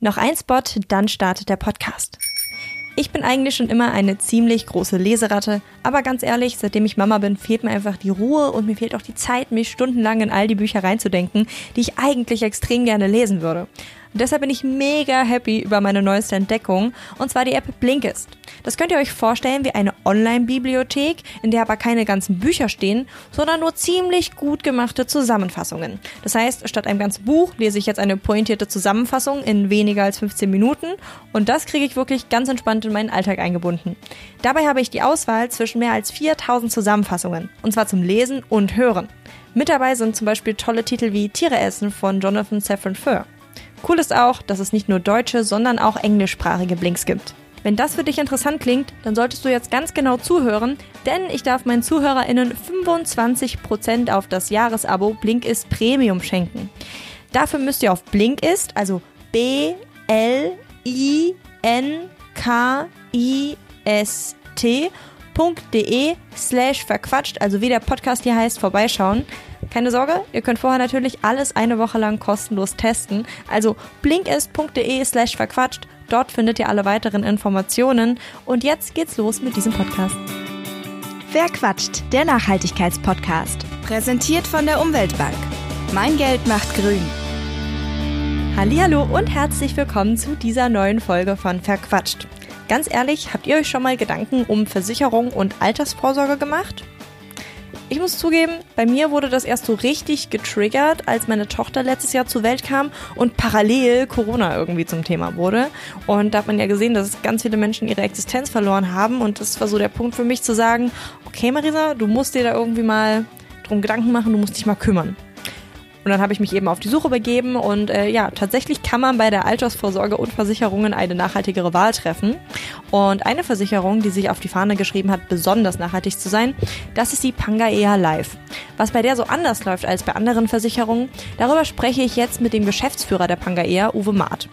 Noch ein Spot, dann startet der Podcast. Ich bin eigentlich schon immer eine ziemlich große Leseratte, aber ganz ehrlich, seitdem ich Mama bin, fehlt mir einfach die Ruhe und mir fehlt auch die Zeit, mich stundenlang in all die Bücher reinzudenken, die ich eigentlich extrem gerne lesen würde. Und deshalb bin ich mega happy über meine neueste Entdeckung, und zwar die App Blinkist. Das könnt ihr euch vorstellen wie eine Online-Bibliothek, in der aber keine ganzen Bücher stehen, sondern nur ziemlich gut gemachte Zusammenfassungen. Das heißt, statt einem ganzen Buch lese ich jetzt eine pointierte Zusammenfassung in weniger als 15 Minuten und das kriege ich wirklich ganz entspannt in meinen Alltag eingebunden. Dabei habe ich die Auswahl zwischen mehr als 4000 Zusammenfassungen, und zwar zum Lesen und Hören. Mit dabei sind zum Beispiel tolle Titel wie Tiere essen von Jonathan Safran Foer. Cool ist auch, dass es nicht nur deutsche, sondern auch englischsprachige Blinks gibt. Wenn das für dich interessant klingt, dann solltest du jetzt ganz genau zuhören, denn ich darf meinen ZuhörerInnen 25% auf das Jahresabo Blinkist Premium schenken. Dafür müsst ihr auf Blinkist, also B L I N K I S T.de slash verquatscht, also wie der Podcast hier heißt, vorbeischauen. Keine Sorge, ihr könnt vorher natürlich alles eine Woche lang kostenlos testen. Also blinkist.de slash verquatscht. Dort findet ihr alle weiteren Informationen. Und jetzt geht's los mit diesem Podcast. Verquatscht, der Nachhaltigkeitspodcast. Präsentiert von der Umweltbank. Mein Geld macht grün. Hallo und herzlich willkommen zu dieser neuen Folge von Verquatscht. Ganz ehrlich, habt ihr euch schon mal Gedanken um Versicherung und Altersvorsorge gemacht? Ich muss zugeben, bei mir wurde das erst so richtig getriggert, als meine Tochter letztes Jahr zur Welt kam und parallel Corona irgendwie zum Thema wurde. Und da hat man ja gesehen, dass ganz viele Menschen ihre Existenz verloren haben. Und das war so der Punkt für mich zu sagen, okay Marisa, du musst dir da irgendwie mal drum Gedanken machen, du musst dich mal kümmern. Und dann habe ich mich eben auf die Suche begeben und äh, ja, tatsächlich kann man bei der Altersvorsorge und Versicherungen eine nachhaltigere Wahl treffen. Und eine Versicherung, die sich auf die Fahne geschrieben hat, besonders nachhaltig zu sein, das ist die Pangaea Life. Was bei der so anders läuft als bei anderen Versicherungen, darüber spreche ich jetzt mit dem Geschäftsführer der Pangaea, Uwe Maat.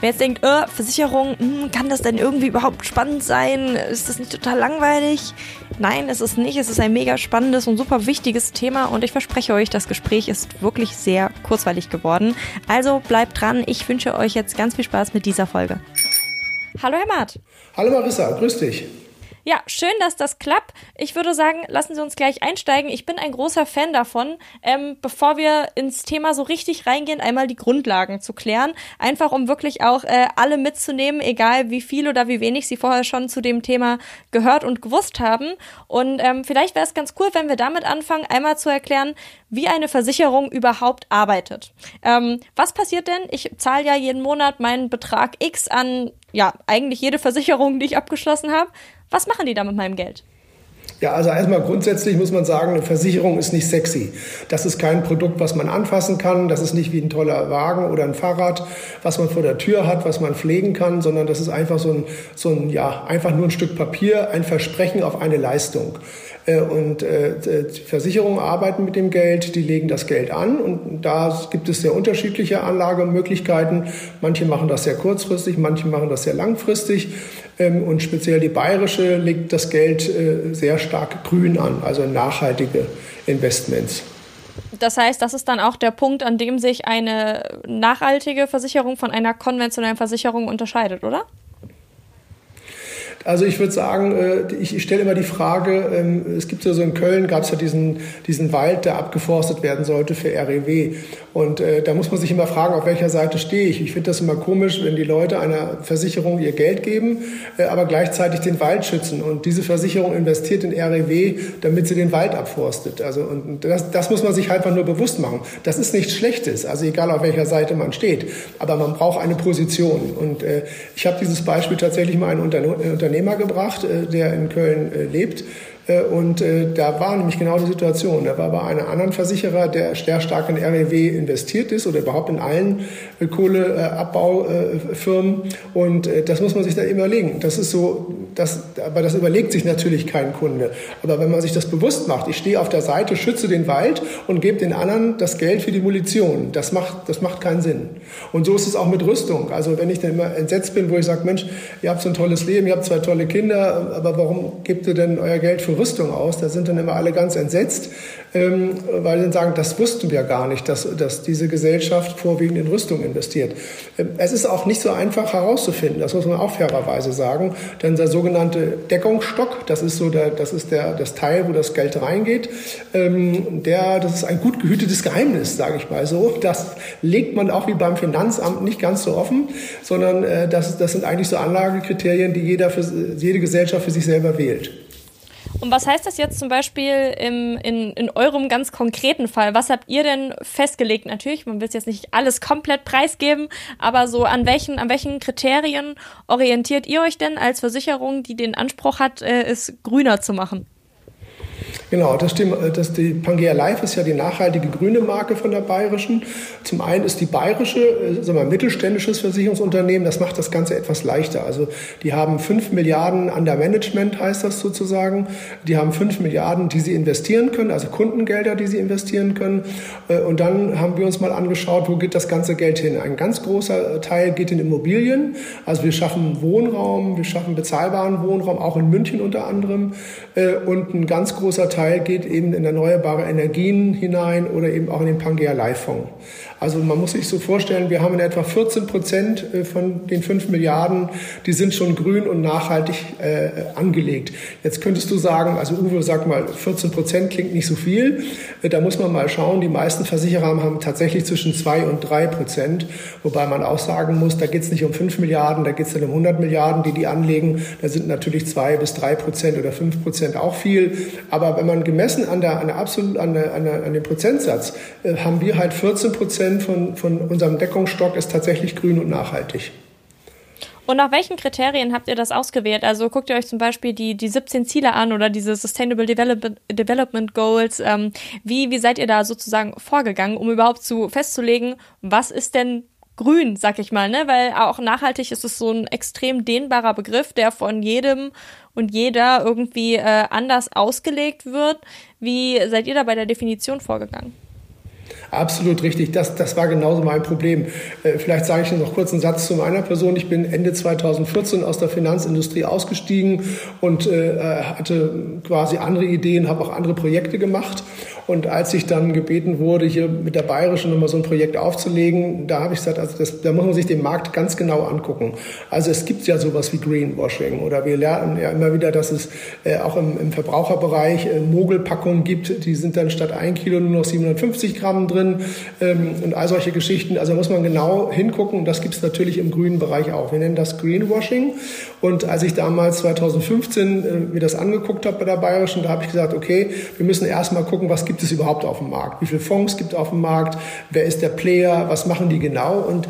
Wer jetzt denkt, äh, Versicherung, hm, kann das denn irgendwie überhaupt spannend sein? Ist das nicht total langweilig? Nein, es ist nicht. Es ist ein mega spannendes und super wichtiges Thema und ich verspreche euch, das Gespräch ist wirklich sehr kurzweilig geworden. Also bleibt dran. Ich wünsche euch jetzt ganz viel Spaß mit dieser Folge. Hallo Herr Maat. Hallo Marissa, grüß dich. Ja, schön, dass das klappt. Ich würde sagen, lassen Sie uns gleich einsteigen. Ich bin ein großer Fan davon, ähm, bevor wir ins Thema so richtig reingehen, einmal die Grundlagen zu klären. Einfach um wirklich auch äh, alle mitzunehmen, egal wie viel oder wie wenig Sie vorher schon zu dem Thema gehört und gewusst haben. Und ähm, vielleicht wäre es ganz cool, wenn wir damit anfangen, einmal zu erklären, wie eine Versicherung überhaupt arbeitet. Ähm, was passiert denn? Ich zahle ja jeden Monat meinen Betrag X an, ja, eigentlich jede Versicherung, die ich abgeschlossen habe. Was machen die da mit meinem Geld? Ja, also erstmal grundsätzlich muss man sagen, eine Versicherung ist nicht sexy. Das ist kein Produkt, was man anfassen kann. Das ist nicht wie ein toller Wagen oder ein Fahrrad, was man vor der Tür hat, was man pflegen kann, sondern das ist einfach so ein, so ein ja, einfach nur ein Stück Papier, ein Versprechen auf eine Leistung. Äh, und äh, Versicherungen arbeiten mit dem Geld, die legen das Geld an und da gibt es sehr unterschiedliche Anlagemöglichkeiten. Manche machen das sehr kurzfristig, manche machen das sehr langfristig. Ähm, und speziell die bayerische legt das Geld äh, sehr stark grün an, also nachhaltige Investments. Das heißt, das ist dann auch der Punkt, an dem sich eine nachhaltige Versicherung von einer konventionellen Versicherung unterscheidet, oder? Also ich würde sagen, äh, ich stelle immer die Frage, ähm, es gibt ja so in Köln, gab es ja diesen, diesen Wald, der abgeforstet werden sollte für REW. Und äh, da muss man sich immer fragen, auf welcher Seite stehe ich. Ich finde das immer komisch, wenn die Leute einer Versicherung ihr Geld geben, äh, aber gleichzeitig den Wald schützen. Und diese Versicherung investiert in REW, damit sie den Wald abforstet. Also und das, das muss man sich einfach nur bewusst machen. Das ist nichts Schlechtes, also egal auf welcher Seite man steht. Aber man braucht eine Position. Und äh, ich habe dieses Beispiel tatsächlich mal einem Unternehmer gebracht, äh, der in Köln äh, lebt äh, und äh, da war nämlich genau die Situation. Da war bei einem anderen Versicherer, der sehr stark in REW investiert ist oder überhaupt in allen äh, Kohleabbaufirmen. Und das muss man sich da überlegen. Das ist so, das, aber das überlegt sich natürlich kein Kunde. Aber wenn man sich das bewusst macht, ich stehe auf der Seite, schütze den Wald und gebe den anderen das Geld für die Munition, das macht, das macht keinen Sinn. Und so ist es auch mit Rüstung. Also wenn ich dann immer entsetzt bin, wo ich sage, Mensch, ihr habt so ein tolles Leben, ihr habt zwei tolle Kinder, aber warum gebt ihr denn euer Geld für Rüstung aus. Da sind dann immer alle ganz entsetzt, ähm, weil sie dann sagen, das wussten wir gar nicht, dass, dass diese Gesellschaft vorwiegend in Rüstung investiert. Ähm, es ist auch nicht so einfach herauszufinden, das muss man auch fairerweise sagen, denn der sogenannte Deckungsstock, das ist so der, das ist der, das Teil, wo das Geld reingeht, ähm, der, das ist ein gut gehütetes Geheimnis, sage ich mal so. Das legt man auch wie beim Finanzamt nicht ganz so offen, sondern äh, das, das sind eigentlich so Anlagekriterien, die jeder für, jede Gesellschaft für sich selber wählt. Und was heißt das jetzt zum Beispiel im, in, in eurem ganz konkreten Fall? Was habt ihr denn festgelegt? Natürlich, man will jetzt nicht alles komplett preisgeben, aber so an welchen, an welchen Kriterien orientiert ihr euch denn als Versicherung, die den Anspruch hat, äh, es grüner zu machen? Genau, das stimmt. Das, die Pangea Life ist ja die nachhaltige grüne Marke von der Bayerischen. Zum einen ist die Bayerische, äh, sagen wir, mittelständisches Versicherungsunternehmen. Das macht das Ganze etwas leichter. Also die haben fünf Milliarden an der Management, heißt das sozusagen. Die haben fünf Milliarden, die sie investieren können, also Kundengelder, die sie investieren können. Äh, und dann haben wir uns mal angeschaut, wo geht das ganze Geld hin. Ein ganz großer Teil geht in Immobilien. Also wir schaffen Wohnraum, wir schaffen bezahlbaren Wohnraum, auch in München unter anderem. Äh, und ein ganz großer Teil geht eben in erneuerbare Energien hinein oder eben auch in den Pangea Life Fonds. Also man muss sich so vorstellen, wir haben in etwa 14 Prozent äh, von den 5 Milliarden, die sind schon grün und nachhaltig äh, angelegt. Jetzt könntest du sagen, also Uwe sag mal, 14 Prozent klingt nicht so viel. Äh, da muss man mal schauen, die meisten Versicherer haben tatsächlich zwischen 2 und 3 Prozent, wobei man auch sagen muss, da geht es nicht um 5 Milliarden, da geht es dann um 100 Milliarden, die die anlegen. Da sind natürlich 2 bis 3 Prozent oder 5 Prozent auch viel. Aber wenn man gemessen an, der, an, der absolut, an, der, an, der, an dem Prozentsatz, äh, haben wir halt 14 Prozent Prozent von, von unserem Deckungsstock ist tatsächlich grün und nachhaltig. Und nach welchen Kriterien habt ihr das ausgewählt? Also guckt ihr euch zum Beispiel die, die 17 Ziele an oder diese Sustainable Develop Development Goals. Ähm, wie, wie seid ihr da sozusagen vorgegangen, um überhaupt zu festzulegen, was ist denn grün, sag ich mal, ne? Weil auch nachhaltig ist es so ein extrem dehnbarer Begriff, der von jedem und jeder irgendwie äh, anders ausgelegt wird. Wie seid ihr da bei der Definition vorgegangen? Absolut richtig. Das, das war genauso mein Problem. Äh, vielleicht sage ich noch kurz einen Satz zu meiner Person. Ich bin Ende 2014 aus der Finanzindustrie ausgestiegen und äh, hatte quasi andere Ideen, habe auch andere Projekte gemacht. Und als ich dann gebeten wurde, hier mit der Bayerischen nochmal so ein Projekt aufzulegen, da habe ich gesagt, also das, da muss man sich den Markt ganz genau angucken. Also es gibt ja sowas wie Greenwashing oder wir lernen ja immer wieder, dass es äh, auch im, im Verbraucherbereich äh, Mogelpackungen gibt, die sind dann statt ein Kilo nur noch 750 Gramm drin ähm, und all solche Geschichten. Also muss man genau hingucken und das gibt es natürlich im grünen Bereich auch. Wir nennen das Greenwashing und als ich damals 2015 äh, mir das angeguckt habe bei der Bayerischen, da habe ich gesagt, okay, wir müssen erstmal gucken, was gibt gibt es überhaupt auf dem Markt? Wie viele Fonds gibt es auf dem Markt? Wer ist der Player? Was machen die genau? Und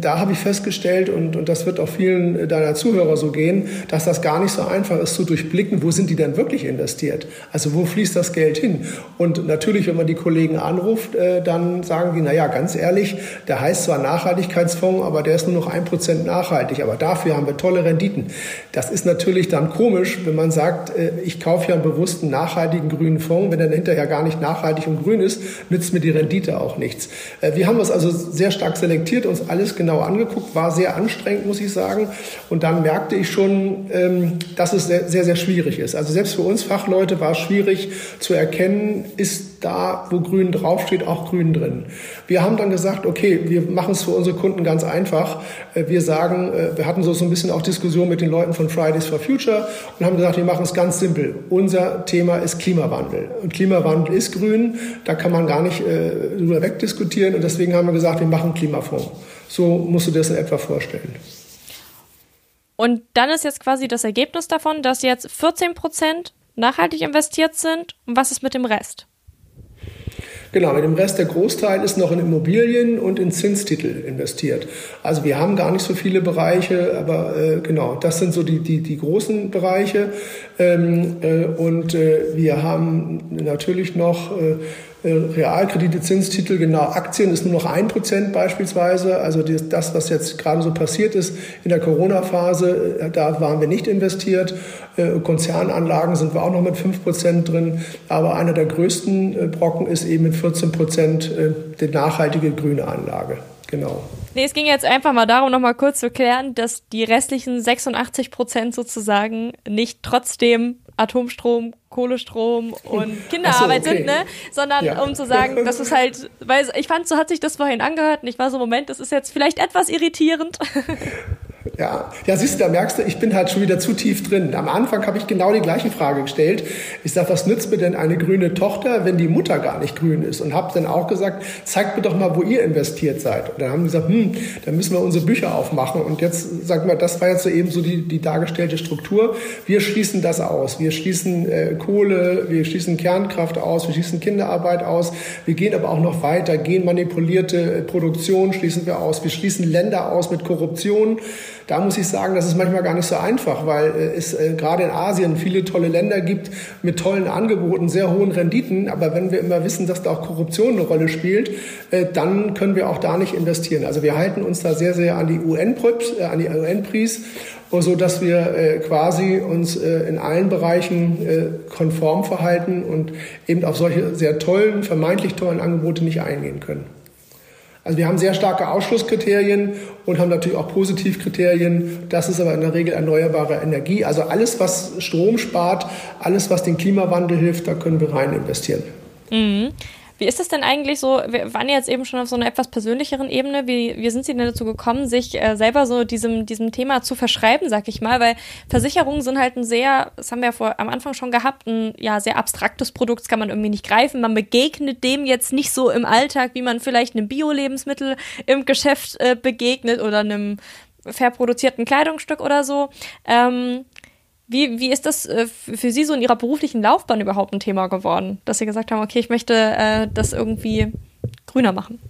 da habe ich festgestellt, und, und das wird auch vielen deiner Zuhörer so gehen, dass das gar nicht so einfach ist zu durchblicken, wo sind die denn wirklich investiert? Also wo fließt das Geld hin? Und natürlich, wenn man die Kollegen anruft, äh, dann sagen die, naja, ganz ehrlich, der heißt zwar Nachhaltigkeitsfonds, aber der ist nur noch ein Prozent nachhaltig, aber dafür haben wir tolle Renditen. Das ist natürlich dann komisch, wenn man sagt, äh, ich kaufe ja einen bewussten nachhaltigen grünen Fonds, wenn er hinterher gar nicht nachhaltig und grün ist, nützt mir die Rendite auch nichts. Äh, wir haben das also sehr stark selektiert, uns alles genau angeguckt, war sehr anstrengend, muss ich sagen. Und dann merkte ich schon, ähm, dass es sehr, sehr, sehr schwierig ist. Also selbst für uns Fachleute war es schwierig zu erkennen, ist da, wo grün draufsteht, auch grün drin. Wir haben dann gesagt, okay, wir machen es für unsere Kunden ganz einfach. Äh, wir sagen, wir hatten so ein bisschen auch Diskussion mit den Leuten von Fridays for Future und haben gesagt, wir machen es ganz simpel. Unser Thema ist Klimawandel. Und Klimawandel Klimawandel ist grün, da kann man gar nicht äh, drüber wegdiskutieren und deswegen haben wir gesagt, wir machen Klimafonds. So musst du dir das in etwa vorstellen. Und dann ist jetzt quasi das Ergebnis davon, dass jetzt 14 Prozent nachhaltig investiert sind. Und was ist mit dem Rest? Genau, mit dem Rest der Großteil ist noch in Immobilien und in Zinstitel investiert. Also wir haben gar nicht so viele Bereiche, aber äh, genau, das sind so die, die, die großen Bereiche. Ähm, äh, und äh, wir haben natürlich noch äh, Realkredite, Zinstitel, genau, Aktien ist nur noch ein Prozent beispielsweise. Also das, was jetzt gerade so passiert ist in der Corona-Phase, äh, da waren wir nicht investiert. Äh, Konzernanlagen sind wir auch noch mit fünf Prozent drin. Aber einer der größten Brocken ist eben mit 14 Prozent die nachhaltige grüne Anlage. Genau. Nee, es ging jetzt einfach mal darum, noch mal kurz zu klären, dass die restlichen 86 Prozent sozusagen nicht trotzdem Atomstrom, Kohlestrom und Kinderarbeit so, okay. sind, ne? Sondern ja. um zu sagen, das ist halt, weil ich fand, so hat sich das vorhin angehört und ich war so, Moment, das ist jetzt vielleicht etwas irritierend. Ja, ja, siehst du, da merkst du, ich bin halt schon wieder zu tief drin. Am Anfang habe ich genau die gleiche Frage gestellt. Ich sage, was nützt mir denn eine grüne Tochter, wenn die Mutter gar nicht grün ist? Und habe dann auch gesagt, zeigt mir doch mal, wo ihr investiert seid. Und dann haben die gesagt, hm, dann müssen wir unsere Bücher aufmachen. Und jetzt, sag mal, das war jetzt so eben so die, die dargestellte Struktur. Wir schließen das aus. Wir schließen äh, Kohle, wir schließen Kernkraft aus, wir schließen Kinderarbeit aus. Wir gehen aber auch noch weiter. Genmanipulierte äh, Produktion schließen wir aus. Wir schließen Länder aus mit Korruption. Da muss ich sagen, das ist manchmal gar nicht so einfach, weil äh, es äh, gerade in Asien viele tolle Länder gibt mit tollen Angeboten, sehr hohen Renditen. Aber wenn wir immer wissen, dass da auch Korruption eine Rolle spielt, äh, dann können wir auch da nicht investieren. Also wir halten uns da sehr, sehr an die UN-Pris, äh, an die UN-Pris so dass wir äh, quasi uns äh, in allen Bereichen äh, konform verhalten und eben auf solche sehr tollen, vermeintlich tollen Angebote nicht eingehen können. Also wir haben sehr starke Ausschlusskriterien und haben natürlich auch Positivkriterien. Das ist aber in der Regel erneuerbare Energie. Also alles, was Strom spart, alles, was den Klimawandel hilft, da können wir rein investieren. Mhm. Wie ist es denn eigentlich so, wir waren jetzt eben schon auf so einer etwas persönlicheren Ebene, wie, wie sind Sie denn dazu gekommen, sich äh, selber so diesem, diesem Thema zu verschreiben, sag ich mal, weil Versicherungen sind halt ein sehr, das haben wir ja vor, am Anfang schon gehabt, ein ja sehr abstraktes Produkt, das kann man irgendwie nicht greifen, man begegnet dem jetzt nicht so im Alltag, wie man vielleicht einem Bio-Lebensmittel im Geschäft äh, begegnet oder einem fair produzierten Kleidungsstück oder so. Ähm, wie, wie ist das äh, für Sie so in Ihrer beruflichen Laufbahn überhaupt ein Thema geworden, dass Sie gesagt haben, okay, ich möchte äh, das irgendwie grüner machen?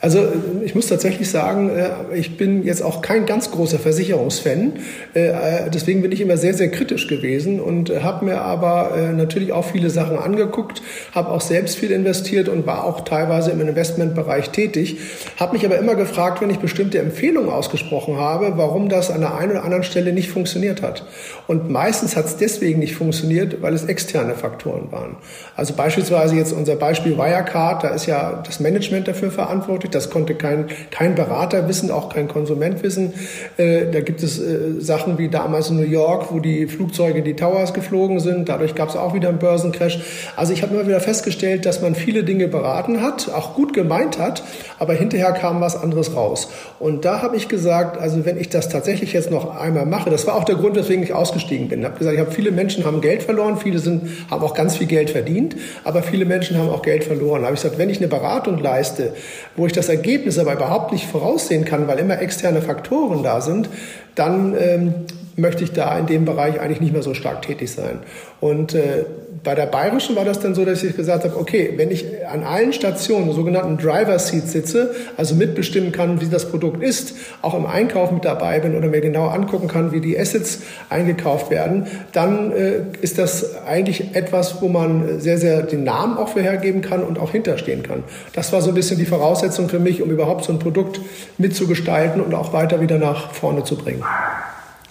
Also ich muss tatsächlich sagen, äh, ich bin jetzt auch kein ganz großer Versicherungsfan. Äh, deswegen bin ich immer sehr, sehr kritisch gewesen und habe mir aber äh, natürlich auch viele Sachen angeguckt, habe auch selbst viel investiert und war auch teilweise im Investmentbereich tätig. Habe mich aber immer gefragt, wenn ich bestimmte Empfehlungen ausgesprochen habe, warum das an der einen oder anderen Stelle nicht funktioniert hat. Und meistens hat es deswegen nicht funktioniert, weil es externe Faktoren waren. Also beispielsweise jetzt unser Beispiel Wirecard, da ist ja das Management dafür verantwortlich entwickelt. Das konnte kein, kein Berater wissen, auch kein Konsument wissen. Äh, da gibt es äh, Sachen wie damals in New York, wo die Flugzeuge in die Towers geflogen sind. Dadurch gab es auch wieder einen Börsencrash. Also ich habe immer wieder festgestellt, dass man viele Dinge beraten hat, auch gut gemeint hat, aber hinterher kam was anderes raus. Und da habe ich gesagt, also wenn ich das tatsächlich jetzt noch einmal mache, das war auch der Grund, weswegen ich ausgestiegen bin. Ich habe gesagt, ich habe viele Menschen haben Geld verloren, viele sind, haben auch ganz viel Geld verdient, aber viele Menschen haben auch Geld verloren. Da habe ich gesagt, wenn ich eine Beratung leiste, wo ich das Ergebnis aber überhaupt nicht voraussehen kann, weil immer externe Faktoren da sind, dann ähm, möchte ich da in dem Bereich eigentlich nicht mehr so stark tätig sein. Und äh, bei der Bayerischen war das dann so, dass ich gesagt habe, okay, wenn ich an allen Stationen, sogenannten Driver Seat sitze, also mitbestimmen kann, wie das Produkt ist, auch im Einkauf mit dabei bin oder mir genau angucken kann, wie die Assets eingekauft werden, dann äh, ist das eigentlich etwas, wo man sehr, sehr den Namen auch vorhergeben kann und auch hinterstehen kann. Das war so ein bisschen die Voraussetzung für mich, um überhaupt so ein Produkt mitzugestalten und auch weiter wieder nach vorne zu bringen.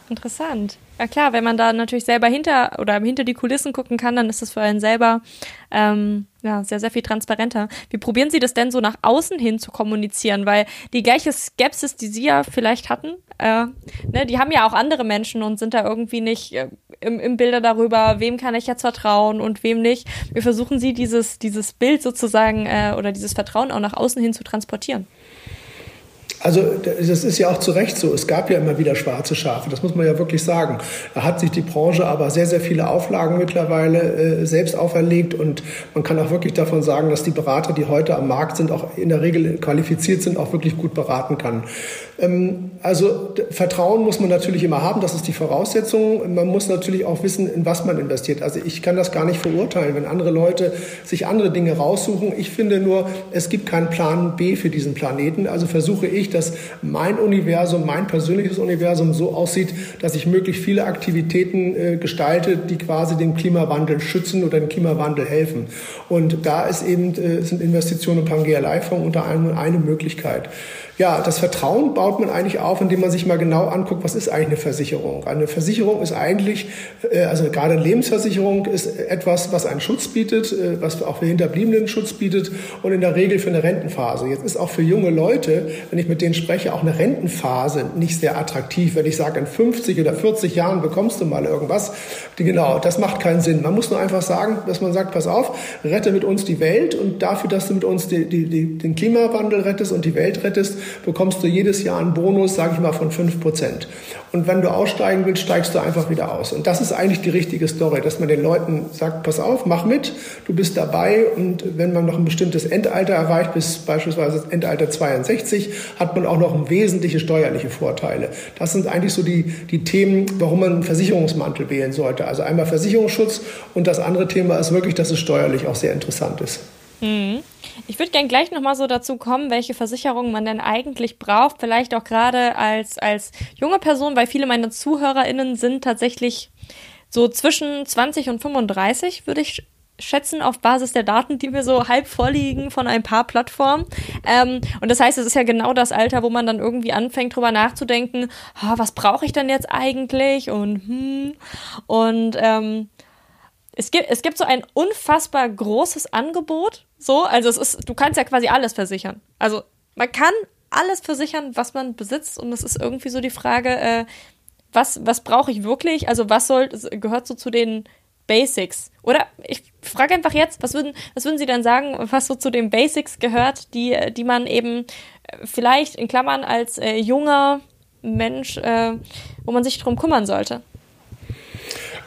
Interessant. Ja klar, wenn man da natürlich selber hinter oder hinter die Kulissen gucken kann, dann ist das für einen selber ähm, ja, sehr, sehr viel transparenter. Wie probieren Sie das denn so nach außen hin zu kommunizieren? Weil die gleiche Skepsis, die Sie ja vielleicht hatten, äh, ne, die haben ja auch andere Menschen und sind da irgendwie nicht äh, im, im Bilder darüber, wem kann ich jetzt vertrauen und wem nicht. Wie versuchen Sie dieses, dieses Bild sozusagen äh, oder dieses Vertrauen auch nach außen hin zu transportieren? Also das ist ja auch zu Recht so. Es gab ja immer wieder schwarze Schafe, das muss man ja wirklich sagen. Da hat sich die Branche aber sehr, sehr viele Auflagen mittlerweile äh, selbst auferlegt und man kann auch wirklich davon sagen, dass die Berater, die heute am Markt sind, auch in der Regel qualifiziert sind, auch wirklich gut beraten kann. Ähm, also Vertrauen muss man natürlich immer haben, das ist die Voraussetzung. Man muss natürlich auch wissen, in was man investiert. Also ich kann das gar nicht verurteilen, wenn andere Leute sich andere Dinge raussuchen. Ich finde nur, es gibt keinen Plan B für diesen Planeten. Also versuche ich, dass mein Universum, mein persönliches Universum so aussieht, dass ich möglichst viele Aktivitäten äh, gestalte, die quasi den Klimawandel schützen oder dem Klimawandel helfen. Und da ist eben, äh, sind Investitionen im Pangea Fonds unter anderem eine Möglichkeit. Ja, das Vertrauen baut man eigentlich auf, indem man sich mal genau anguckt, was ist eigentlich eine Versicherung. Eine Versicherung ist eigentlich, äh, also gerade eine Lebensversicherung ist etwas, was einen Schutz bietet, äh, was auch für Hinterbliebenen Schutz bietet und in der Regel für eine Rentenphase. Jetzt ist auch für junge Leute, wenn ich mit denen spreche, auch eine Rentenphase nicht sehr attraktiv. Wenn ich sage, in 50 oder 40 Jahren bekommst du mal irgendwas, genau, das macht keinen Sinn. Man muss nur einfach sagen, dass man sagt, pass auf, rette mit uns die Welt und dafür, dass du mit uns die, die, die, den Klimawandel rettest und die Welt rettest, bekommst du jedes Jahr einen Bonus, sage ich mal, von 5 Prozent. Und wenn du aussteigen willst, steigst du einfach wieder aus. Und das ist eigentlich die richtige Story, dass man den Leuten sagt, pass auf, mach mit, du bist dabei und wenn man noch ein bestimmtes Endalter erreicht, bis beispielsweise Endalter 62, hat man auch noch wesentliche steuerliche Vorteile. Das sind eigentlich so die, die Themen, warum man einen Versicherungsmantel wählen sollte. Also einmal Versicherungsschutz und das andere Thema ist wirklich, dass es steuerlich auch sehr interessant ist. Mhm. Ich würde gerne gleich nochmal so dazu kommen, welche Versicherungen man denn eigentlich braucht. Vielleicht auch gerade als, als junge Person, weil viele meiner ZuhörerInnen sind tatsächlich so zwischen 20 und 35, würde ich schätzen, auf Basis der Daten, die mir so halb vorliegen von ein paar Plattformen. Ähm, und das heißt, es ist ja genau das Alter, wo man dann irgendwie anfängt, drüber nachzudenken, oh, was brauche ich denn jetzt eigentlich? Und hm. Und ähm, es gibt, es gibt so ein unfassbar großes Angebot. So, also es ist, du kannst ja quasi alles versichern. Also man kann alles versichern, was man besitzt. Und es ist irgendwie so die Frage, äh, was, was brauche ich wirklich? Also was soll, gehört so zu den Basics? Oder ich frage einfach jetzt, was würden, was würden Sie denn sagen, was so zu den Basics gehört, die, die man eben äh, vielleicht in Klammern als äh, junger Mensch, äh, wo man sich drum kümmern sollte?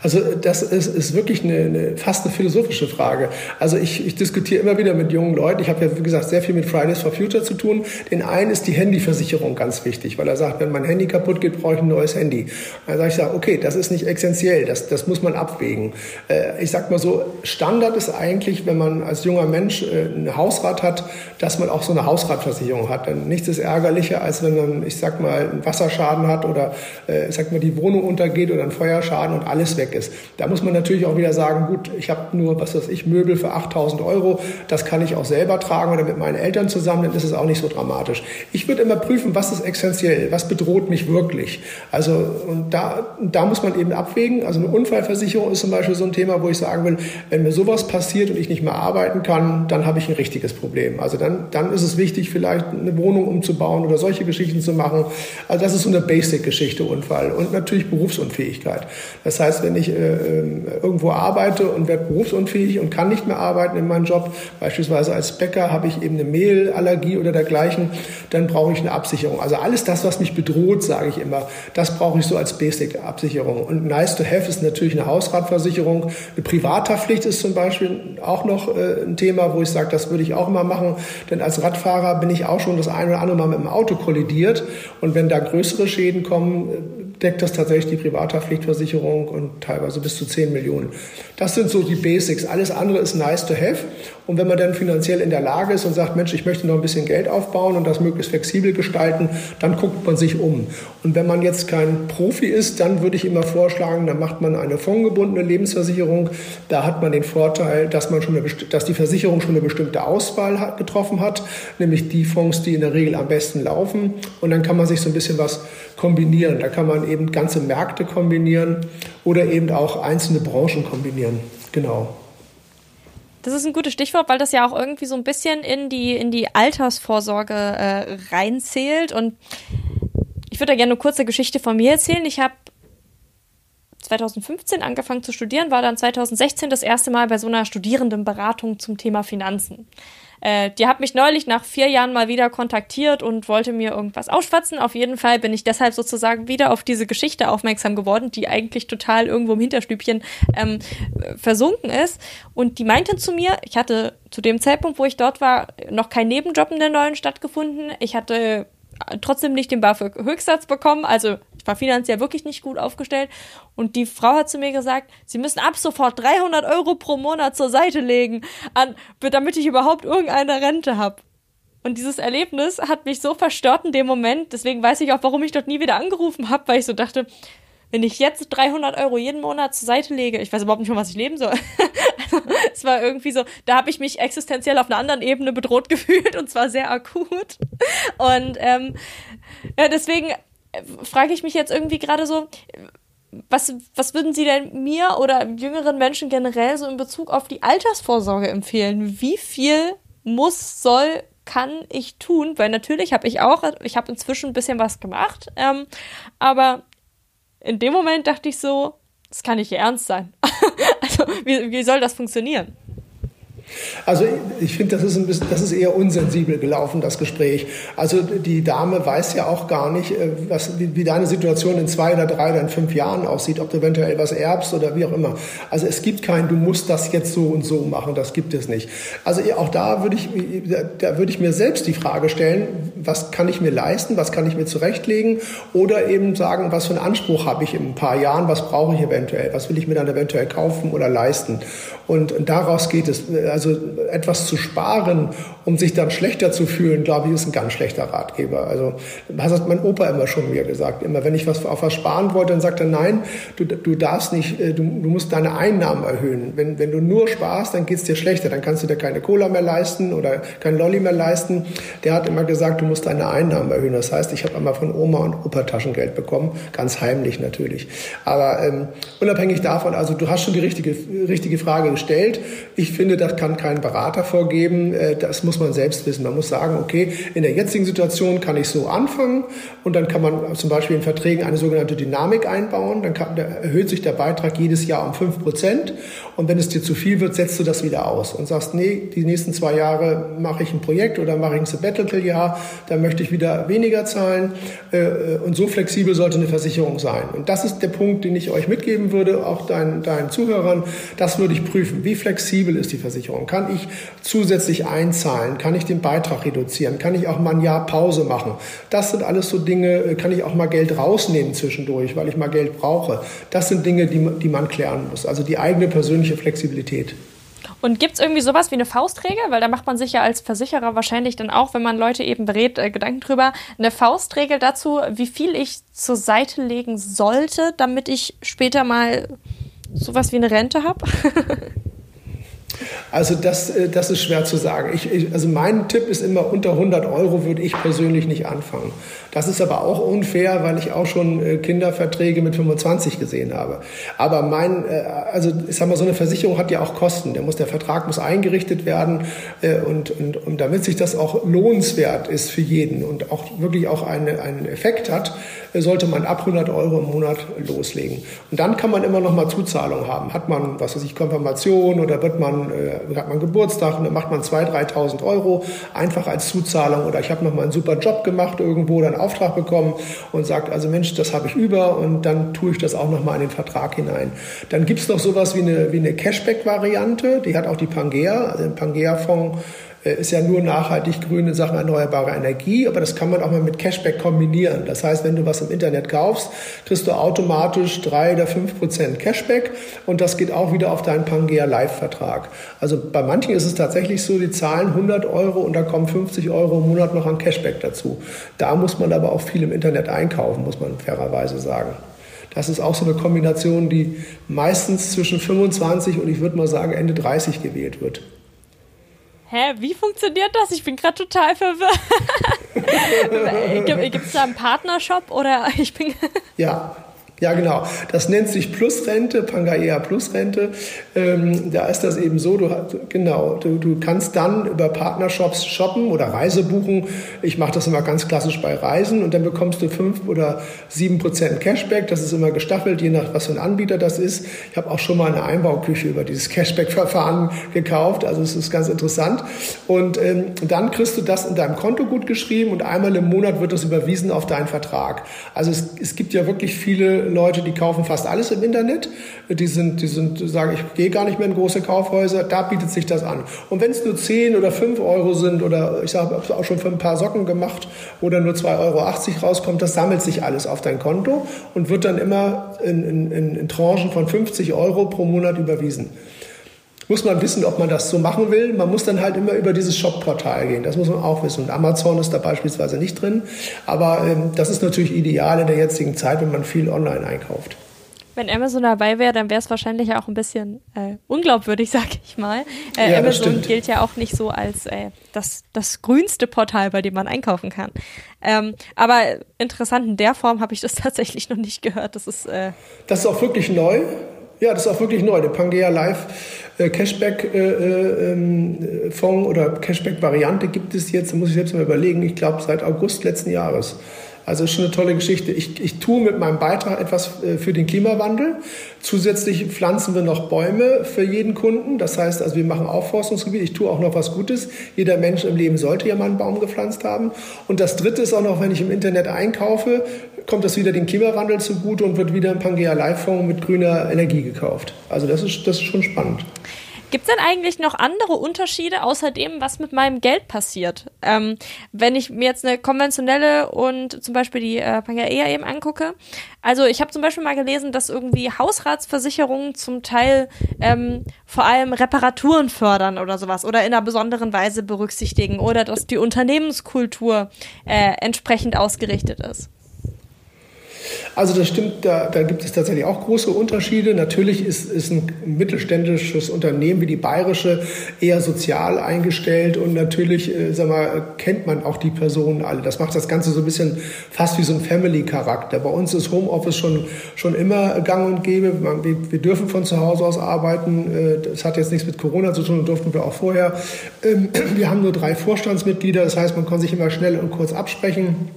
Also das ist, ist wirklich eine, eine, fast eine philosophische Frage. Also ich, ich diskutiere immer wieder mit jungen Leuten. Ich habe ja, wie gesagt, sehr viel mit Fridays for Future zu tun. Den einen ist die Handyversicherung ganz wichtig, weil er sagt, wenn mein Handy kaputt geht, brauche ich ein neues Handy. Dann sage ich, okay, das ist nicht essentiell, das, das muss man abwägen. Äh, ich sag mal so, Standard ist eigentlich, wenn man als junger Mensch äh, ein Hausrat hat, dass man auch so eine Hausratversicherung hat. Denn nichts ist ärgerlicher, als wenn man, ich sag mal, einen Wasserschaden hat oder äh, ich sag mal, die Wohnung untergeht oder ein Feuerschaden und alles weg weg ist. Da muss man natürlich auch wieder sagen, gut, ich habe nur, was weiß ich, Möbel für 8000 Euro, das kann ich auch selber tragen oder mit meinen Eltern zusammen, dann ist es auch nicht so dramatisch. Ich würde immer prüfen, was ist essentiell, was bedroht mich wirklich. Also, und da, da muss man eben abwägen. Also eine Unfallversicherung ist zum Beispiel so ein Thema, wo ich sagen will, wenn mir sowas passiert und ich nicht mehr arbeiten kann, dann habe ich ein richtiges Problem. Also dann, dann ist es wichtig, vielleicht eine Wohnung umzubauen oder solche Geschichten zu machen. Also das ist so eine Basic-Geschichte, Unfall. Und natürlich Berufsunfähigkeit. Das heißt, wenn ich ich äh, ähm, irgendwo arbeite und werde berufsunfähig und kann nicht mehr arbeiten in meinem Job, beispielsweise als Bäcker habe ich eben eine Mehlallergie oder dergleichen, dann brauche ich eine Absicherung. Also alles das, was mich bedroht, sage ich immer, das brauche ich so als Basic-Absicherung. Und nice to have ist natürlich eine Hausratversicherung. Eine Privathaftpflicht ist zum Beispiel auch noch äh, ein Thema, wo ich sage, das würde ich auch immer machen, denn als Radfahrer bin ich auch schon das eine oder andere Mal mit dem Auto kollidiert und wenn da größere Schäden kommen, deckt das tatsächlich die Privathaftpflichtversicherung und teilweise bis zu 10 Millionen. Das sind so die Basics. Alles andere ist nice to have. Und wenn man dann finanziell in der Lage ist und sagt, Mensch, ich möchte noch ein bisschen Geld aufbauen und das möglichst flexibel gestalten, dann guckt man sich um. Und wenn man jetzt kein Profi ist, dann würde ich immer vorschlagen, dann macht man eine fondgebundene Lebensversicherung. Da hat man den Vorteil, dass man schon eine, dass die Versicherung schon eine bestimmte Auswahl getroffen hat, nämlich die Fonds, die in der Regel am besten laufen. Und dann kann man sich so ein bisschen was kombinieren. Da kann man eben ganze Märkte kombinieren oder eben auch einzelne Branchen kombinieren. Genau. Das ist ein gutes Stichwort, weil das ja auch irgendwie so ein bisschen in die, in die Altersvorsorge äh, reinzählt. Und ich würde da gerne eine kurze Geschichte von mir erzählen. Ich habe 2015 angefangen zu studieren, war dann 2016 das erste Mal bei so einer Studierendenberatung zum Thema Finanzen. Äh, die hat mich neulich nach vier Jahren mal wieder kontaktiert und wollte mir irgendwas ausschwatzen. Auf jeden Fall bin ich deshalb sozusagen wieder auf diese Geschichte aufmerksam geworden, die eigentlich total irgendwo im Hinterstübchen ähm, versunken ist. Und die meinten zu mir, ich hatte zu dem Zeitpunkt, wo ich dort war, noch kein Nebenjob in der neuen Stadt gefunden. Ich hatte trotzdem nicht den BAföG-Höchstsatz bekommen. Also ich war finanziell wirklich nicht gut aufgestellt. Und die Frau hat zu mir gesagt, sie müssen ab sofort 300 Euro pro Monat zur Seite legen, an, damit ich überhaupt irgendeine Rente habe. Und dieses Erlebnis hat mich so verstört in dem Moment. Deswegen weiß ich auch, warum ich dort nie wieder angerufen habe, weil ich so dachte, wenn ich jetzt 300 Euro jeden Monat zur Seite lege, ich weiß überhaupt nicht, von was ich leben soll. es war irgendwie so, da habe ich mich existenziell auf einer anderen Ebene bedroht gefühlt und zwar sehr akut. Und ähm, ja, deswegen frage ich mich jetzt irgendwie gerade so, was, was würden Sie denn mir oder jüngeren Menschen generell so in Bezug auf die Altersvorsorge empfehlen? Wie viel muss, soll, kann ich tun? Weil natürlich habe ich auch, ich habe inzwischen ein bisschen was gemacht, ähm, aber in dem Moment dachte ich so, das kann nicht Ihr Ernst sein. also wie, wie soll das funktionieren? Also ich finde, das ist ein bisschen, das ist eher unsensibel gelaufen, das Gespräch. Also die Dame weiß ja auch gar nicht, äh, was, wie, deine Situation in zwei oder drei oder in fünf Jahren aussieht, ob du eventuell was erbst oder wie auch immer. Also es gibt kein, du musst das jetzt so und so machen, das gibt es nicht. Also auch da würde ich, da würde ich mir selbst die Frage stellen, was kann ich mir leisten, was kann ich mir zurechtlegen oder eben sagen, was für einen Anspruch habe ich in ein paar Jahren, was brauche ich eventuell, was will ich mir dann eventuell kaufen oder leisten. Und, und daraus geht es. Also etwas zu sparen, um sich dann schlechter zu fühlen, glaube ich, ist ein ganz schlechter Ratgeber. Also das hat mein Opa immer schon mir gesagt. Immer wenn ich was auf was sparen wollte, dann sagt er, nein, du, du darfst nicht, äh, du, du musst deine Einnahmen erhöhen. Wenn, wenn du nur sparst, dann geht es dir schlechter. Dann kannst du dir keine Cola mehr leisten oder kein Lolli mehr leisten. Der hat immer gesagt, du musst deine Einnahmen erhöhen. Das heißt, ich habe einmal von Oma und Opa Taschengeld bekommen, ganz heimlich natürlich. Aber ähm, unabhängig davon, also du hast schon die richtige, richtige Frage gestellt. Ich finde, das kann kein Berater vorgeben. Äh, das muss man selbst wissen. Man muss sagen, okay, in der jetzigen Situation kann ich so anfangen und dann kann man zum Beispiel in Verträgen eine sogenannte Dynamik einbauen. Dann kann, erhöht sich der Beitrag jedes Jahr um fünf Prozent und wenn es dir zu viel wird, setzt du das wieder aus und sagst, nee, die nächsten zwei Jahre mache ich ein Projekt oder mache ich ein Sabbatical-Jahr, dann möchte ich wieder weniger zahlen äh, und so flexibel sollte eine Versicherung sein. Und das ist der Punkt, den ich euch mitgeben würde, auch deinen, deinen Zuhörern. Das würde ich prüfen. Wie flexibel ist die Versicherung? Kann ich zusätzlich einzahlen? Kann ich den Beitrag reduzieren? Kann ich auch mal ein Jahr Pause machen? Das sind alles so Dinge, äh, kann ich auch mal Geld rausnehmen zwischendurch, weil ich mal Geld brauche. Das sind Dinge, die, die man klären muss. Also die eigene persönliche Flexibilität. Und gibt es irgendwie sowas wie eine Faustregel? Weil da macht man sich ja als Versicherer wahrscheinlich dann auch, wenn man Leute eben berät, äh, Gedanken drüber. Eine Faustregel dazu, wie viel ich zur Seite legen sollte, damit ich später mal sowas wie eine Rente habe? Also das, äh, das ist schwer zu sagen. Ich, ich, also mein Tipp ist immer, unter 100 Euro würde ich persönlich nicht anfangen. Das ist aber auch unfair, weil ich auch schon äh, Kinderverträge mit 25 gesehen habe. Aber mein, äh, also ich sag mal, so eine Versicherung hat ja auch Kosten. Der, muss, der Vertrag muss eingerichtet werden und, und, und damit sich das auch lohnenswert ist für jeden und auch wirklich auch eine, einen Effekt hat, sollte man ab 100 Euro im Monat loslegen. Und dann kann man immer noch mal Zuzahlung haben. Hat man, was weiß ich, Konfirmation oder wird man, äh, hat man Geburtstag und dann macht man 2.000, 3.000 Euro einfach als Zuzahlung. Oder ich habe noch mal einen super Job gemacht irgendwo, oder einen Auftrag bekommen und sagt, also Mensch, das habe ich über und dann tue ich das auch noch mal in den Vertrag hinein. Dann gibt es noch sowas wie eine, wie eine Cashback-Variante. Die hat auch die Pangea, also den Pangea-Fonds äh, ist ja nur nachhaltig grün in Sachen erneuerbare Energie, aber das kann man auch mal mit Cashback kombinieren. Das heißt, wenn du was im Internet kaufst, kriegst du automatisch drei oder fünf Prozent Cashback und das geht auch wieder auf deinen Pangea Live-Vertrag. Also bei manchen ist es tatsächlich so, die zahlen 100 Euro und da kommen 50 Euro im Monat noch an Cashback dazu. Da muss man aber auch viel im Internet einkaufen, muss man fairerweise sagen. Das ist auch so eine Kombination, die meistens zwischen 25 und ich würde mal sagen Ende 30 gewählt wird. Hä, wie funktioniert das? Ich bin gerade total verwirrt. Gibt es da einen Partnershop oder ich bin. ja, ja, genau. Das nennt sich Plusrente, Pangaea Plusrente. Ähm, da ist das eben so, du, genau, du, du kannst dann über Partnershops shoppen oder Reise buchen. Ich mache das immer ganz klassisch bei Reisen und dann bekommst du fünf oder sieben Prozent Cashback. Das ist immer gestaffelt, je nach was für ein Anbieter das ist. Ich habe auch schon mal eine Einbauküche über dieses Cashback-Verfahren gekauft. Also es ist ganz interessant. Und ähm, dann kriegst du das in deinem Konto gut geschrieben und einmal im Monat wird das überwiesen auf deinen Vertrag. Also es, es gibt ja wirklich viele Leute, die kaufen fast alles im Internet. Die sind, die sind, sagen, ich gehe gar nicht mehr in große Kaufhäuser. Da bietet sich das an. Und wenn es nur 10 oder 5 Euro sind oder ich habe es auch schon für ein paar Socken gemacht oder nur 2,80 Euro rauskommt, das sammelt sich alles auf dein Konto und wird dann immer in, in, in Tranchen von 50 Euro pro Monat überwiesen muss man wissen, ob man das so machen will. Man muss dann halt immer über dieses Shop-Portal gehen. Das muss man auch wissen. Und Amazon ist da beispielsweise nicht drin. Aber ähm, das ist natürlich ideal in der jetzigen Zeit, wenn man viel online einkauft. Wenn Amazon dabei wäre, dann wäre es wahrscheinlich auch ein bisschen äh, unglaubwürdig, sag ich mal. Äh, ja, Amazon gilt ja auch nicht so als äh, das, das grünste Portal, bei dem man einkaufen kann. Ähm, aber interessant, in der Form habe ich das tatsächlich noch nicht gehört. Das ist, äh das ist auch wirklich neu. Ja, das ist auch wirklich neu. Der Pangea Live äh, Cashback äh, äh, ähm, oder Cashback Variante gibt es jetzt, da muss ich selbst mal überlegen, ich glaube seit August letzten Jahres. Also ist schon eine tolle Geschichte. Ich, ich tue mit meinem Beitrag etwas äh, für den Klimawandel. Zusätzlich pflanzen wir noch Bäume für jeden Kunden. Das heißt, also wir machen Aufforstungsgebiet. Ich tue auch noch was Gutes. Jeder Mensch im Leben sollte ja mal einen Baum gepflanzt haben. Und das Dritte ist auch noch, wenn ich im Internet einkaufe, kommt das wieder dem Klimawandel zugute und wird wieder ein Pangea Live-Fonds mit grüner Energie gekauft. Also das ist, das ist schon spannend. Gibt es denn eigentlich noch andere Unterschiede außer dem, was mit meinem Geld passiert? Ähm, wenn ich mir jetzt eine konventionelle und zum Beispiel die äh, Pangea eben angucke. Also ich habe zum Beispiel mal gelesen, dass irgendwie Hausratsversicherungen zum Teil ähm, vor allem Reparaturen fördern oder sowas oder in einer besonderen Weise berücksichtigen oder dass die Unternehmenskultur äh, entsprechend ausgerichtet ist. Also das stimmt, da, da gibt es tatsächlich auch große Unterschiede. Natürlich ist, ist ein mittelständisches Unternehmen wie die Bayerische eher sozial eingestellt und natürlich, äh, sag mal, kennt man auch die Personen alle. Das macht das Ganze so ein bisschen fast wie so ein Family-Charakter. Bei uns ist Homeoffice schon, schon immer gang und gäbe. Wir, wir dürfen von zu Hause aus arbeiten. Äh, das hat jetzt nichts mit Corona zu tun, durften wir auch vorher. Ähm, wir haben nur drei Vorstandsmitglieder, das heißt, man kann sich immer schnell und kurz absprechen.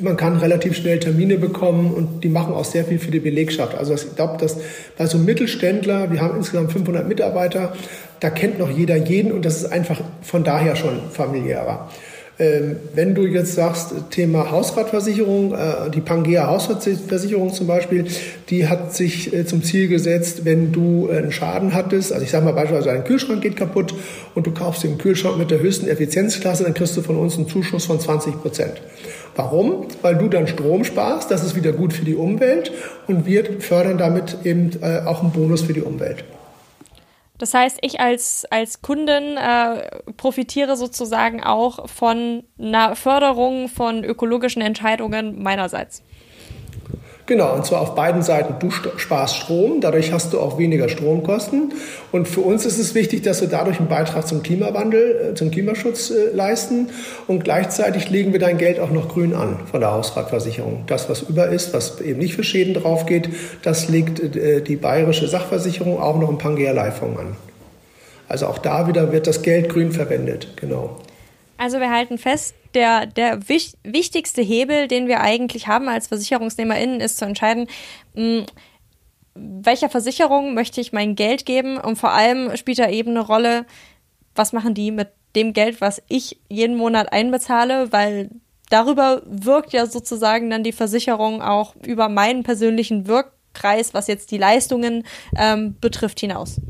Man kann relativ schnell Termine bekommen und die machen auch sehr viel für die Belegschaft. Also ich glaube, dass bei so Mittelständler, wir haben insgesamt 500 Mitarbeiter, da kennt noch jeder jeden und das ist einfach von daher schon familiärer. Ähm, wenn du jetzt sagst, Thema Hausratversicherung, äh, die Pangea Hausratversicherung zum Beispiel, die hat sich äh, zum Ziel gesetzt, wenn du einen Schaden hattest, also ich sage mal beispielsweise ein Kühlschrank geht kaputt und du kaufst den Kühlschrank mit der höchsten Effizienzklasse, dann kriegst du von uns einen Zuschuss von 20 Prozent. Warum? Weil du dann Strom sparst, das ist wieder gut für die Umwelt und wir fördern damit eben äh, auch einen Bonus für die Umwelt. Das heißt, ich als, als Kundin äh, profitiere sozusagen auch von einer Förderung von ökologischen Entscheidungen meinerseits. Genau, und zwar auf beiden Seiten. Du sparst Strom, dadurch hast du auch weniger Stromkosten. Und für uns ist es wichtig, dass wir dadurch einen Beitrag zum Klimawandel, äh, zum Klimaschutz äh, leisten. Und gleichzeitig legen wir dein Geld auch noch grün an von der Hausratversicherung. Das, was über ist, was eben nicht für Schäden drauf geht, das legt äh, die bayerische Sachversicherung auch noch im Pangea Leihfonds an. Also auch da wieder wird das Geld grün verwendet, genau. Also wir halten fest, der, der wich wichtigste Hebel, den wir eigentlich haben als VersicherungsnehmerInnen, ist zu entscheiden, mh, hm, welcher Versicherung möchte ich mein Geld geben und vor allem spielt da eben eine Rolle, was machen die mit dem Geld, was ich jeden Monat einbezahle, weil darüber wirkt ja sozusagen dann die Versicherung auch über meinen persönlichen Wirkkreis, was jetzt die Leistungen ähm, betrifft, hinaus.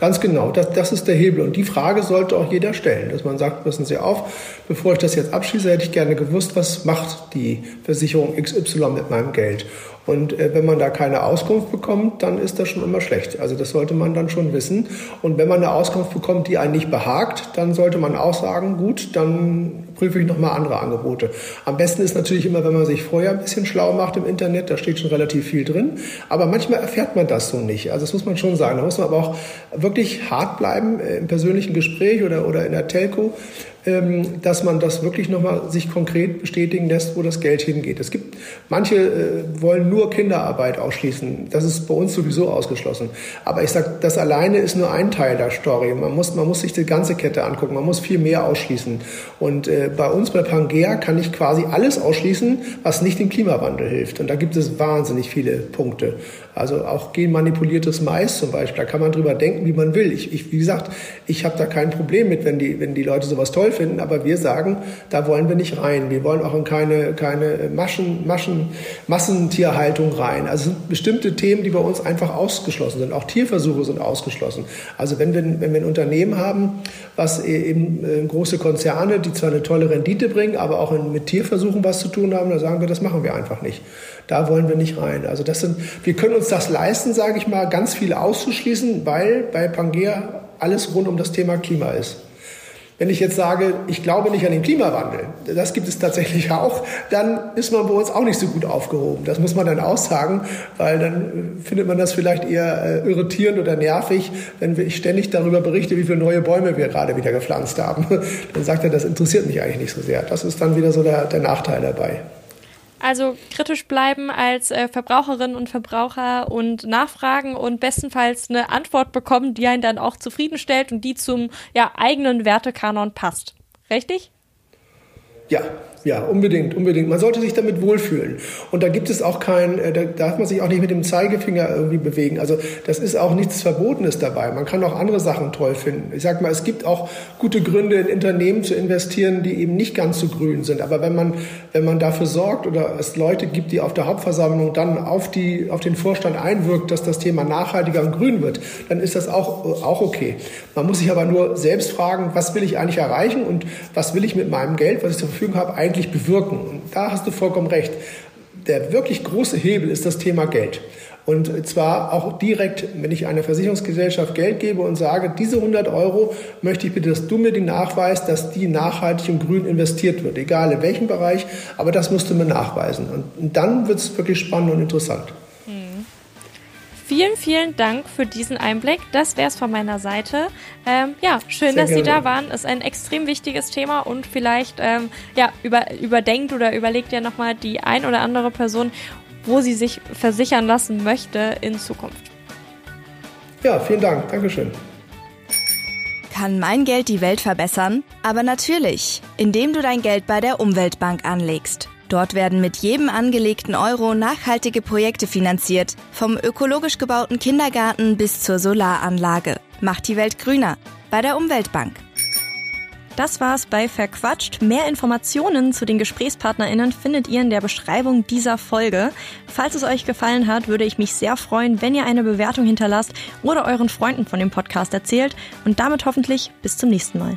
Ganz genau, das, das ist der Hebel. Und die Frage sollte auch jeder stellen, dass man sagt, passen Sie auf, bevor ich das jetzt abschließe, hätte ich gerne gewusst, was macht die Versicherung XY mit meinem Geld. Und äh, wenn man da keine Auskunft bekommt, dann ist das schon immer schlecht. Also das sollte man dann schon wissen. Und wenn man eine Auskunft bekommt, die einen nicht behagt, dann sollte man auch sagen, gut, dann prüfe ich nochmal andere Angebote. Am besten ist natürlich immer, wenn man sich vorher ein bisschen schlau macht im Internet, da steht schon relativ viel drin. Aber manchmal erfährt man das so nicht. Also das muss man schon sagen. Da muss man aber auch wirklich hart bleiben äh, im persönlichen Gespräch oder, oder in der Telco dass man das wirklich nochmal sich konkret bestätigen lässt, wo das Geld hingeht. Es gibt, manche äh, wollen nur Kinderarbeit ausschließen. Das ist bei uns sowieso ausgeschlossen. Aber ich sage, das alleine ist nur ein Teil der Story. Man muss, man muss sich die ganze Kette angucken. Man muss viel mehr ausschließen. Und äh, bei uns bei Pangea kann ich quasi alles ausschließen, was nicht dem Klimawandel hilft. Und da gibt es wahnsinnig viele Punkte. Also auch genmanipuliertes Mais zum Beispiel, da kann man drüber denken, wie man will. Ich, ich wie gesagt, ich habe da kein Problem mit, wenn die, wenn die Leute sowas toll finden, aber wir sagen, da wollen wir nicht rein. Wir wollen auch in keine, keine Maschen, Maschen, Massentierhaltung rein. Also sind bestimmte Themen, die bei uns einfach ausgeschlossen sind. Auch Tierversuche sind ausgeschlossen. Also wenn wir, wenn wir ein Unternehmen haben, was e, eben äh, große Konzerne, die zwar eine tolle Rendite bringen, aber auch mit Tierversuchen was zu tun haben, dann sagen wir, das machen wir einfach nicht. Da wollen wir nicht rein. Also das sind, wir können uns das leisten, sage ich mal, ganz viel auszuschließen, weil bei Pangea alles rund um das Thema Klima ist. Wenn ich jetzt sage, ich glaube nicht an den Klimawandel, das gibt es tatsächlich auch, dann ist man bei uns auch nicht so gut aufgehoben. Das muss man dann aussagen, weil dann findet man das vielleicht eher äh, irritierend oder nervig, wenn ich ständig darüber berichte, wie viele neue Bäume wir gerade wieder gepflanzt haben. Dann sagt er, das interessiert mich eigentlich nicht so sehr. Das ist dann wieder so der, der Nachteil dabei. Also kritisch bleiben als äh, Verbraucherinnen und Verbraucher und nachfragen und bestenfalls eine Antwort bekommen, die einen dann auch zufriedenstellt und die zum ja, eigenen Wertekanon passt. Richtig? Ja, ja, unbedingt, unbedingt. Man sollte sich damit wohlfühlen. Und da gibt es auch kein, äh, da darf man sich auch nicht mit dem Zeigefinger irgendwie bewegen. Also das ist auch nichts Verbotenes dabei. Man kann auch andere Sachen toll finden. Ich sag mal, es gibt auch gute Gründe, in Unternehmen zu investieren, die eben nicht ganz so grün sind. Aber wenn man, wenn man dafür sorgt oder es Leute gibt, die auf der Hauptversammlung dann auf die, auf den Vorstand einwirkt, dass das Thema nachhaltiger und grün wird, dann ist das auch, auch okay. Man muss sich aber nur selbst fragen, was will ich eigentlich erreichen und was will ich mit meinem Geld, was ich zur Verfügung habe, eigentlich bewirken. Und da hast du vollkommen recht. Der wirklich große Hebel ist das Thema Geld. Und zwar auch direkt, wenn ich einer Versicherungsgesellschaft Geld gebe und sage, diese 100 Euro möchte ich bitte, dass du mir den Nachweis, dass die nachhaltig und grün investiert wird, egal in welchem Bereich, aber das musst du mir nachweisen. Und dann wird es wirklich spannend und interessant. Vielen, vielen Dank für diesen Einblick. Das wäre es von meiner Seite. Ähm, ja, schön, Sehr dass gerne. Sie da waren. Ist ein extrem wichtiges Thema und vielleicht ähm, ja, über, überdenkt oder überlegt ja nochmal die ein oder andere Person, wo sie sich versichern lassen möchte in Zukunft. Ja, vielen Dank. Dankeschön. Kann mein Geld die Welt verbessern? Aber natürlich, indem du dein Geld bei der Umweltbank anlegst. Dort werden mit jedem angelegten Euro nachhaltige Projekte finanziert, vom ökologisch gebauten Kindergarten bis zur Solaranlage. Macht die Welt grüner bei der Umweltbank. Das war's bei Verquatscht. Mehr Informationen zu den GesprächspartnerInnen findet ihr in der Beschreibung dieser Folge. Falls es euch gefallen hat, würde ich mich sehr freuen, wenn ihr eine Bewertung hinterlasst oder euren Freunden von dem Podcast erzählt. Und damit hoffentlich bis zum nächsten Mal.